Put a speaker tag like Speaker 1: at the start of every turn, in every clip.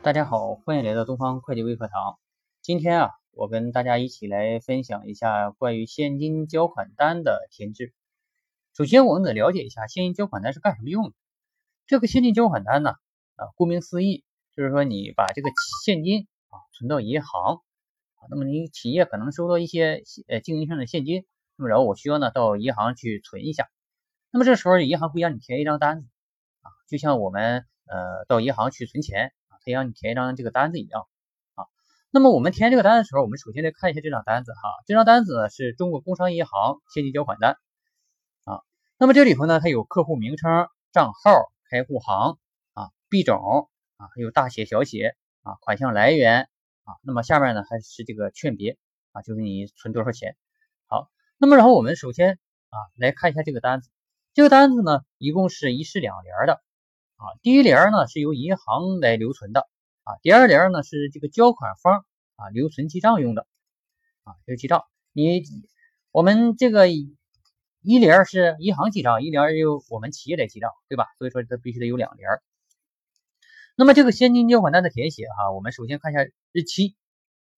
Speaker 1: 大家好，欢迎来到东方会计微课堂。今天啊，我跟大家一起来分享一下关于现金交款单的填制。首先，我们得了解一下现金交款单是干什么用的。这个现金交款单呢，啊，顾名思义，就是说你把这个现金啊存到银行啊，那么你企业可能收到一些呃经营上的现金，那么然后我需要呢到银行去存一下，那么这时候银行会让你填一张单子啊，就像我们呃到银行去存钱。得让你填一张这个单子一样啊。那么我们填这个单的时候，我们首先来看一下这张单子哈。这张单子呢是中国工商银行现金交款单啊。那么这里头呢，它有客户名称、账号、开户行啊、币种啊，还有大写、小写啊、款项来源啊。那么下面呢还是这个券别啊，就是你存多少钱。好，那么然后我们首先啊来看一下这个单子。这个单子呢一共是一式两联的。啊，第一联呢是由银行来留存的啊，第二联呢是这个交款方啊留存记账用的啊，留记账。你我们这个一联是银行记账，一联由我们企业来记账，对吧？所以说它必须得有两联。那么这个现金交款单的填写哈，我们首先看一下日期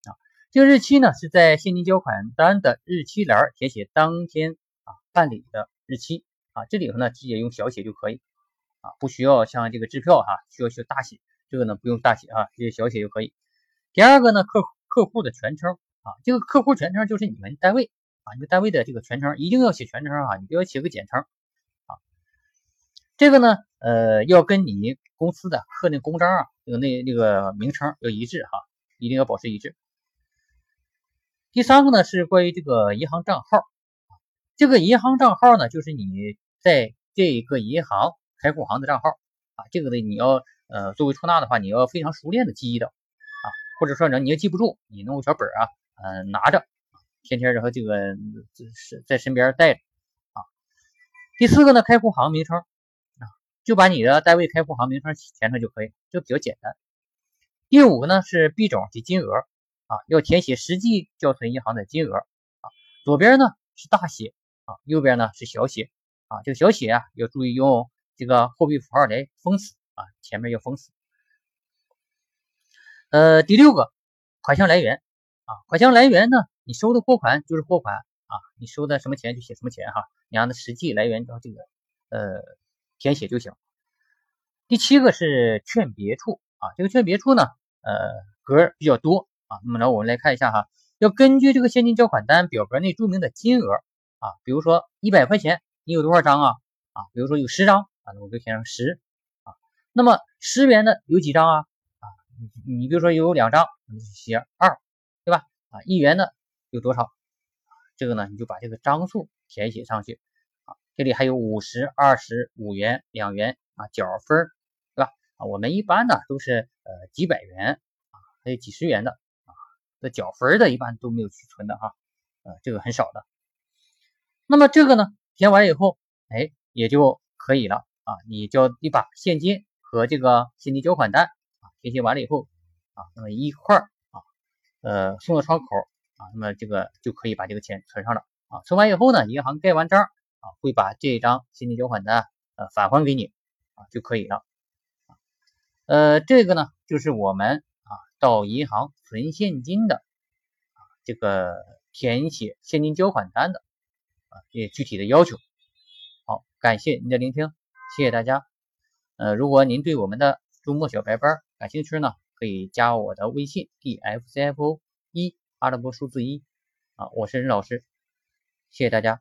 Speaker 1: 啊，这个日期呢是在现金交款单的日期栏填写当天啊办理的日期啊，这里头呢直接用小写就可以。啊，不需要像这个支票哈，需要需要大写，这个呢不用大写啊，直接小写就可以。第二个呢，客客户的全称啊，这个客户全称就是你们单位啊，你们单位的这个全称一定要写全称啊，你不要写个简称啊。这个呢，呃，要跟你公司的刻那公章啊，那个那那个名称要一致哈，一定要保持一致。第三个呢是关于这个银行账号，这个银行账号呢就是你在这个银行。开户行的账号啊，这个呢，你要呃作为出纳的话，你要非常熟练的记忆的啊，或者说呢，你要记不住，你弄个小本啊，嗯，拿着，天天然后这个是在身边带着啊。第四个呢，开户行名称啊，就把你的单位开户行名称填上就可以，这比较简单。第五个呢是币种及金额啊，要填写实际交存银行的金额啊，左边呢是大写啊，右边呢是小写啊，这个小写啊要注意用。这个货币符号来封死啊，前面要封死。呃，第六个款项来源啊，款项来源呢，你收的货款就是货款啊，你收的什么钱就写什么钱哈，你让它实际来源到这个呃填写就行。第七个是券别处啊，这个券别处呢，呃格比较多啊，那么呢我们来看一下哈，要根据这个现金交款单表格内注明的金额啊，比如说一百块钱，你有多少张啊？啊，比如说有十张。啊，那我就填上十啊，那么十元的有几张啊？啊，你你比如说有两张，你就写二，对吧？啊，一元的有多少？这个呢，你就把这个张数填写上去啊。这里还有五十、二十、五元、两元啊，角分，对吧？啊，我们一般呢都是呃几百元啊，还有几十元的啊，那角分的一般都没有去存的哈，呃，这个很少的。那么这个呢，填完以后，哎，也就可以了。啊，你交你把现金和这个现金交款单啊填写完了以后啊，那么一块儿啊，呃送到窗口啊，那么这个就可以把这个钱存上了啊。存完以后呢，银行盖完章啊，会把这张现金交款单呃返还给你啊就可以了。呃，这个呢就是我们啊到银行存现金的啊这个填写现金交款单的啊这具体的要求。好，感谢您的聆听。谢谢大家。呃，如果您对我们的周末小白班感兴趣呢，可以加我的微信 d f c f o 一阿拉伯数字一啊，我是任老师，谢谢大家。